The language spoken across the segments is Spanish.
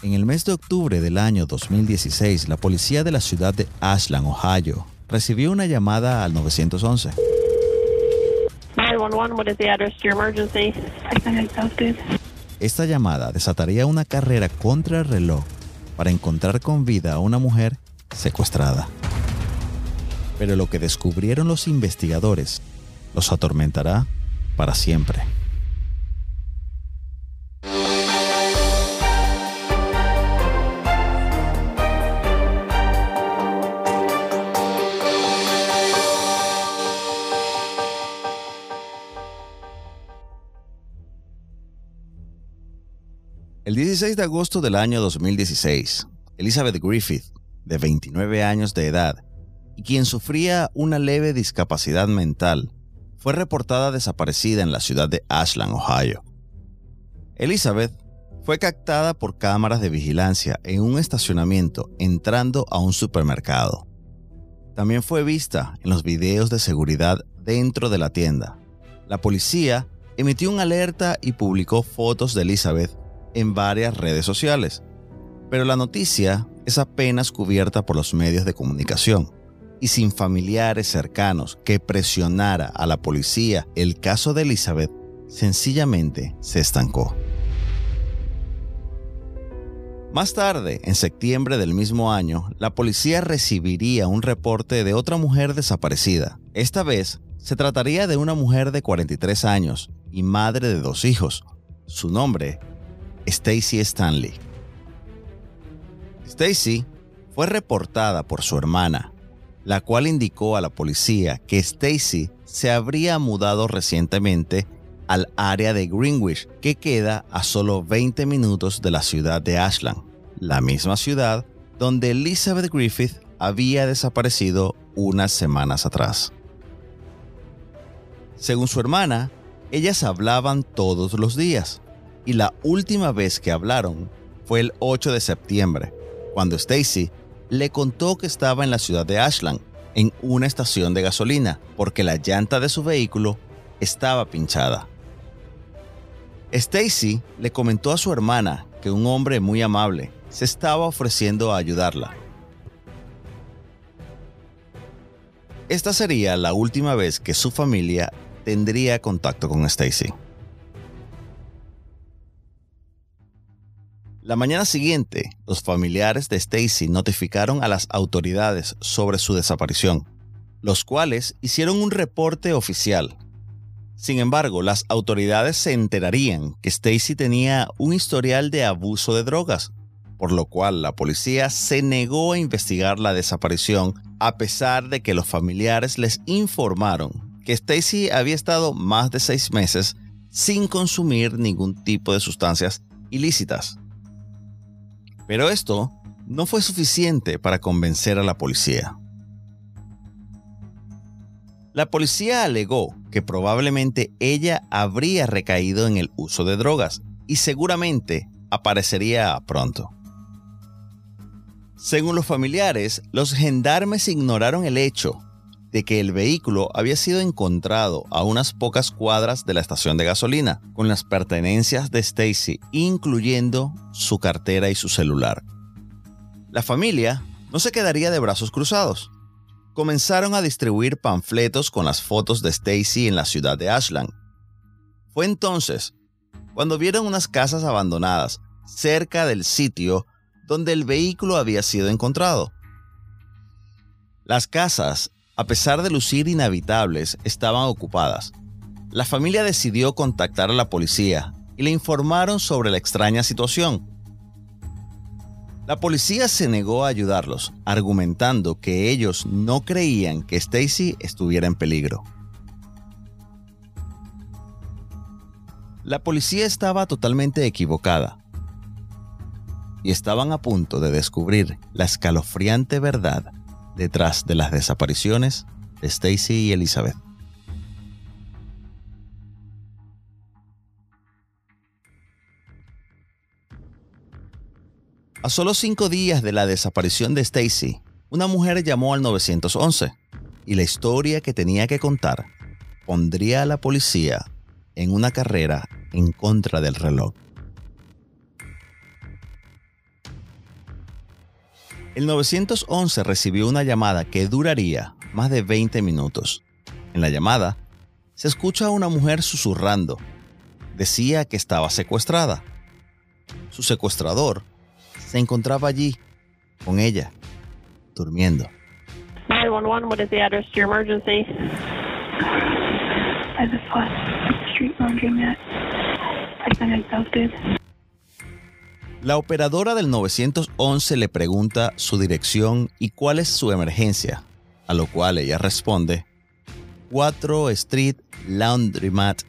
En el mes de octubre del año 2016, la policía de la ciudad de Ashland, Ohio, recibió una llamada al 911. 911, what is the address to your emergency? Esta llamada desataría una carrera contra el reloj para encontrar con vida a una mujer secuestrada. Pero lo que descubrieron los investigadores los atormentará para siempre. 16 de agosto del año 2016, Elizabeth Griffith, de 29 años de edad, y quien sufría una leve discapacidad mental, fue reportada desaparecida en la ciudad de Ashland, Ohio. Elizabeth fue captada por cámaras de vigilancia en un estacionamiento entrando a un supermercado. También fue vista en los videos de seguridad dentro de la tienda. La policía emitió una alerta y publicó fotos de Elizabeth en varias redes sociales, pero la noticia es apenas cubierta por los medios de comunicación y sin familiares cercanos que presionara a la policía, el caso de Elizabeth sencillamente se estancó. Más tarde, en septiembre del mismo año, la policía recibiría un reporte de otra mujer desaparecida. Esta vez, se trataría de una mujer de 43 años y madre de dos hijos. Su nombre, Stacy Stanley. Stacy fue reportada por su hermana, la cual indicó a la policía que Stacy se habría mudado recientemente al área de Greenwich, que queda a solo 20 minutos de la ciudad de Ashland, la misma ciudad donde Elizabeth Griffith había desaparecido unas semanas atrás. Según su hermana, ellas hablaban todos los días, y la última vez que hablaron fue el 8 de septiembre, cuando Stacy le contó que estaba en la ciudad de Ashland, en una estación de gasolina, porque la llanta de su vehículo estaba pinchada. Stacy le comentó a su hermana que un hombre muy amable se estaba ofreciendo a ayudarla. Esta sería la última vez que su familia tendría contacto con Stacy. La mañana siguiente, los familiares de Stacy notificaron a las autoridades sobre su desaparición, los cuales hicieron un reporte oficial. Sin embargo, las autoridades se enterarían que Stacy tenía un historial de abuso de drogas, por lo cual la policía se negó a investigar la desaparición a pesar de que los familiares les informaron que Stacy había estado más de seis meses sin consumir ningún tipo de sustancias ilícitas. Pero esto no fue suficiente para convencer a la policía. La policía alegó que probablemente ella habría recaído en el uso de drogas y seguramente aparecería pronto. Según los familiares, los gendarmes ignoraron el hecho de que el vehículo había sido encontrado a unas pocas cuadras de la estación de gasolina, con las pertenencias de Stacy, incluyendo su cartera y su celular. La familia no se quedaría de brazos cruzados. Comenzaron a distribuir panfletos con las fotos de Stacy en la ciudad de Ashland. Fue entonces cuando vieron unas casas abandonadas cerca del sitio donde el vehículo había sido encontrado. Las casas a pesar de lucir inhabitables, estaban ocupadas. La familia decidió contactar a la policía y le informaron sobre la extraña situación. La policía se negó a ayudarlos, argumentando que ellos no creían que Stacy estuviera en peligro. La policía estaba totalmente equivocada y estaban a punto de descubrir la escalofriante verdad detrás de las desapariciones de Stacy y Elizabeth. A solo cinco días de la desaparición de Stacy, una mujer llamó al 911 y la historia que tenía que contar pondría a la policía en una carrera en contra del reloj. El 911 recibió una llamada que duraría más de 20 minutos. En la llamada, se escucha a una mujer susurrando. Decía que estaba secuestrada. Su secuestrador se encontraba allí, con ella, durmiendo. 911, what is the address to your emergency? By the Foss Street Laundromat. I've been abducted. La operadora del 911 le pregunta su dirección y cuál es su emergencia, a lo cual ella responde, 4 Street Laundromat,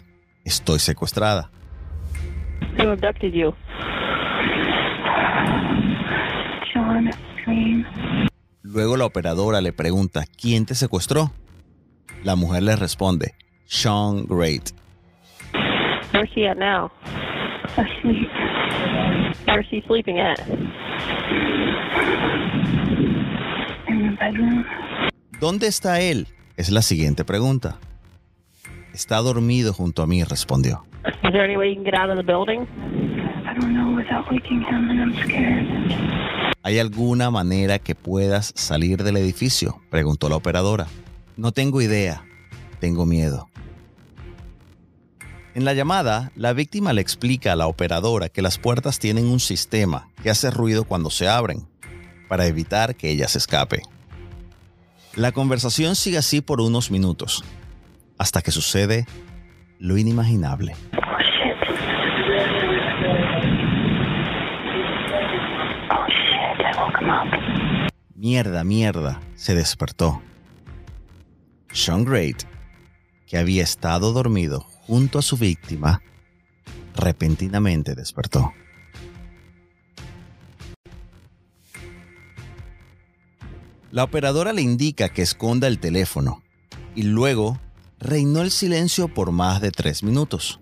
estoy secuestrada. Who abducted you? John Green. Luego la operadora le pregunta, ¿quién te secuestró? La mujer le responde, Sean Great. Where's she at now? Asleep. Where's she sleeping at? In the bedroom. ¿Dónde está él? Es la siguiente pregunta. Está dormido junto a mí, respondió. Is there any way you can get out of the building? I don't know without waking him and I'm scared. ¿Hay alguna manera que puedas salir del edificio? Preguntó la operadora. No tengo idea. Tengo miedo. En la llamada, la víctima le explica a la operadora que las puertas tienen un sistema que hace ruido cuando se abren, para evitar que ella se escape. La conversación sigue así por unos minutos, hasta que sucede lo inimaginable. Mierda, mierda, se despertó. Sean Great, que había estado dormido junto a su víctima, repentinamente despertó. La operadora le indica que esconda el teléfono y luego reinó el silencio por más de tres minutos.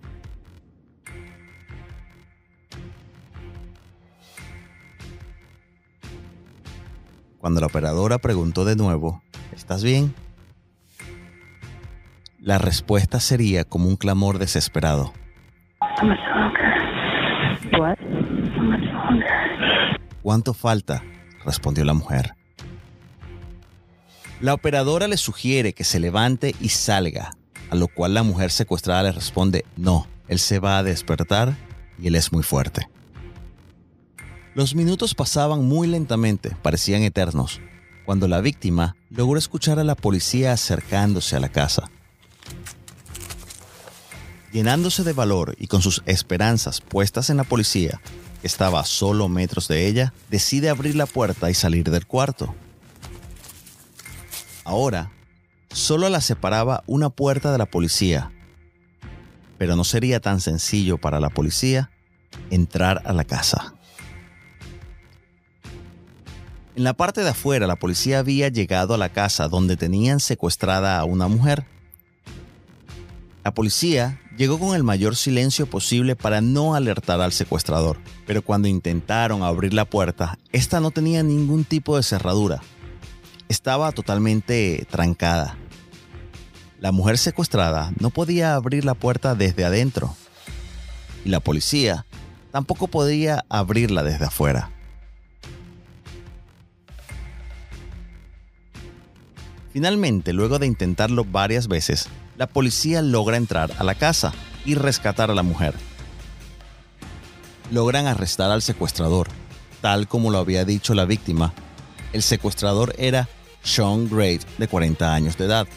Cuando la operadora preguntó de nuevo, ¿estás bien? La respuesta sería como un clamor desesperado. ¿Cuánto falta? respondió la mujer. La operadora le sugiere que se levante y salga, a lo cual la mujer secuestrada le responde, no, él se va a despertar y él es muy fuerte. Los minutos pasaban muy lentamente, parecían eternos, cuando la víctima logró escuchar a la policía acercándose a la casa. Llenándose de valor y con sus esperanzas puestas en la policía, que estaba a solo metros de ella, decide abrir la puerta y salir del cuarto. Ahora, solo la separaba una puerta de la policía, pero no sería tan sencillo para la policía entrar a la casa. En la parte de afuera, la policía había llegado a la casa donde tenían secuestrada a una mujer. La policía llegó con el mayor silencio posible para no alertar al secuestrador, pero cuando intentaron abrir la puerta, esta no tenía ningún tipo de cerradura. Estaba totalmente trancada. La mujer secuestrada no podía abrir la puerta desde adentro y la policía tampoco podía abrirla desde afuera. Finalmente, luego de intentarlo varias veces, la policía logra entrar a la casa y rescatar a la mujer. Logran arrestar al secuestrador. Tal como lo había dicho la víctima, el secuestrador era Sean Great, de 40 años de edad.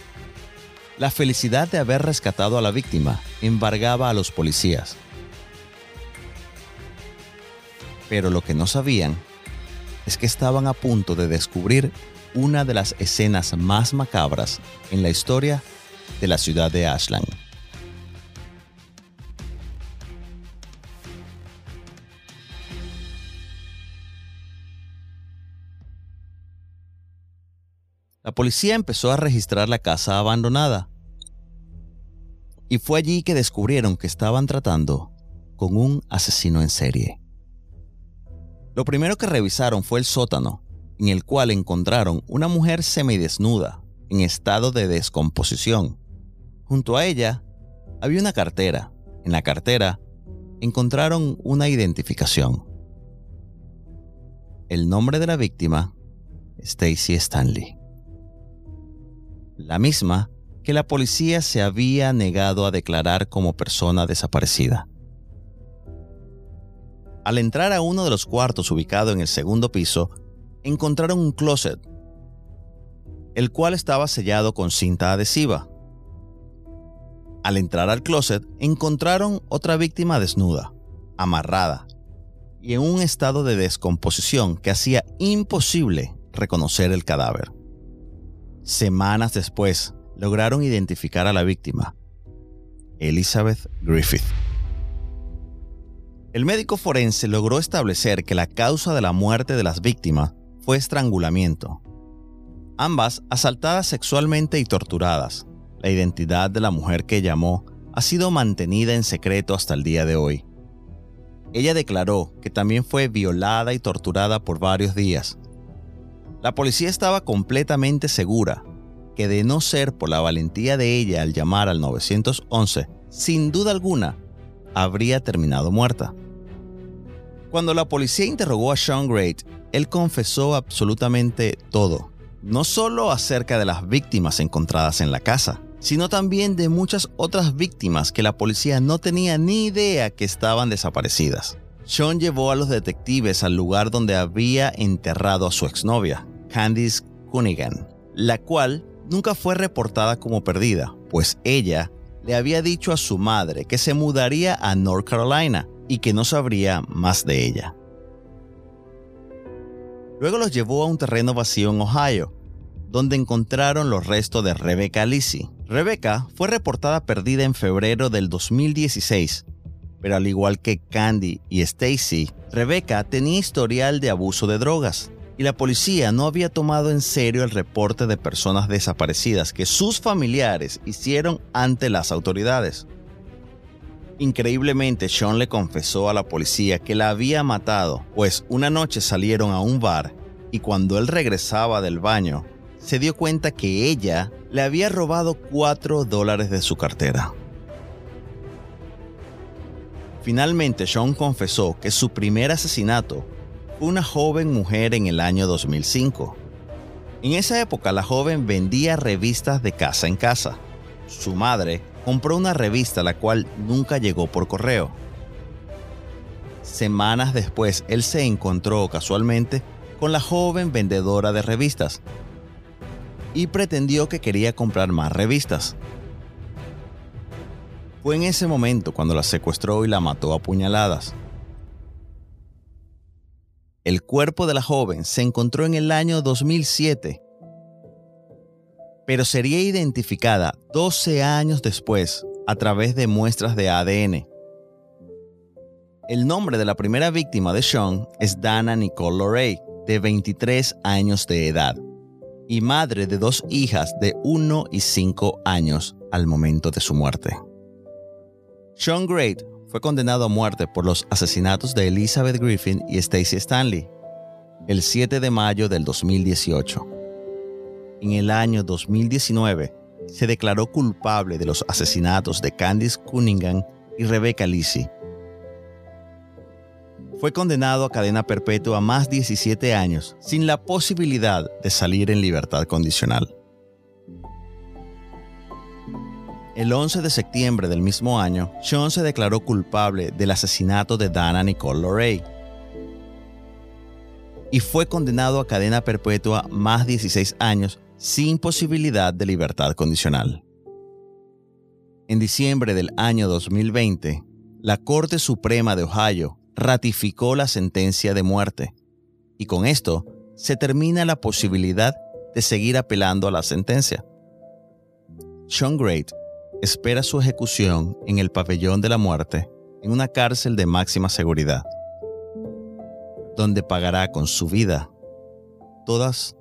La felicidad de haber rescatado a la víctima embargaba a los policías. Pero lo que no sabían es que estaban a punto de descubrir una de las escenas más macabras en la historia de la ciudad de Ashland. La policía empezó a registrar la casa abandonada. Y fue allí que descubrieron que estaban tratando con un asesino en serie. Lo primero que revisaron fue el sótano, en el cual encontraron una mujer semidesnuda, en estado de descomposición. Junto a ella había una cartera. En la cartera encontraron una identificación. El nombre de la víctima Stacy Stanley. La misma que la policía se había negado a declarar como persona desaparecida. Al entrar a uno de los cuartos ubicado en el segundo piso, encontraron un closet, el cual estaba sellado con cinta adhesiva. Al entrar al closet, encontraron otra víctima desnuda, amarrada y en un estado de descomposición que hacía imposible reconocer el cadáver. Semanas después, lograron identificar a la víctima, Elizabeth Griffith. El médico forense logró establecer que la causa de la muerte de las víctimas fue estrangulamiento. Ambas asaltadas sexualmente y torturadas. La identidad de la mujer que llamó ha sido mantenida en secreto hasta el día de hoy. Ella declaró que también fue violada y torturada por varios días. La policía estaba completamente segura que de no ser por la valentía de ella al llamar al 911, sin duda alguna, habría terminado muerta. Cuando la policía interrogó a Sean Great, él confesó absolutamente todo, no solo acerca de las víctimas encontradas en la casa, sino también de muchas otras víctimas que la policía no tenía ni idea que estaban desaparecidas. Sean llevó a los detectives al lugar donde había enterrado a su exnovia, Candice Cunningham, la cual nunca fue reportada como perdida, pues ella le había dicho a su madre que se mudaría a North Carolina y que no sabría más de ella. Luego los llevó a un terreno vacío en Ohio, donde encontraron los restos de Rebecca Lisi. Rebecca fue reportada perdida en febrero del 2016, pero al igual que Candy y Stacy, Rebecca tenía historial de abuso de drogas y la policía no había tomado en serio el reporte de personas desaparecidas que sus familiares hicieron ante las autoridades. Increíblemente, Sean le confesó a la policía que la había matado, pues una noche salieron a un bar y cuando él regresaba del baño, se dio cuenta que ella le había robado 4 dólares de su cartera. Finalmente, Sean confesó que su primer asesinato una joven mujer en el año 2005. En esa época la joven vendía revistas de casa en casa. Su madre compró una revista la cual nunca llegó por correo. Semanas después él se encontró casualmente con la joven vendedora de revistas y pretendió que quería comprar más revistas. Fue en ese momento cuando la secuestró y la mató a puñaladas. El cuerpo de la joven se encontró en el año 2007, pero sería identificada 12 años después a través de muestras de ADN. El nombre de la primera víctima de Sean es Dana Nicole Lorey, de 23 años de edad, y madre de dos hijas de 1 y 5 años al momento de su muerte. Sean Great fue condenado a muerte por los asesinatos de Elizabeth Griffin y Stacy Stanley el 7 de mayo del 2018. En el año 2019 se declaró culpable de los asesinatos de Candice Cunningham y Rebecca Lisi. Fue condenado a cadena perpetua a más 17 años sin la posibilidad de salir en libertad condicional. El 11 de septiembre del mismo año, Sean se declaró culpable del asesinato de Dana Nicole Lorey y fue condenado a cadena perpetua más 16 años sin posibilidad de libertad condicional. En diciembre del año 2020, la Corte Suprema de Ohio ratificó la sentencia de muerte y con esto se termina la posibilidad de seguir apelando a la sentencia. Sean Great espera su ejecución en el pabellón de la muerte en una cárcel de máxima seguridad, donde pagará con su vida todas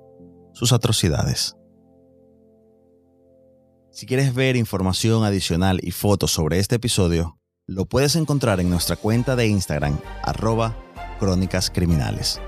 sus atrocidades. Si quieres ver información adicional y fotos sobre este episodio, lo puedes encontrar en nuestra cuenta de Instagram, arroba crónicas criminales.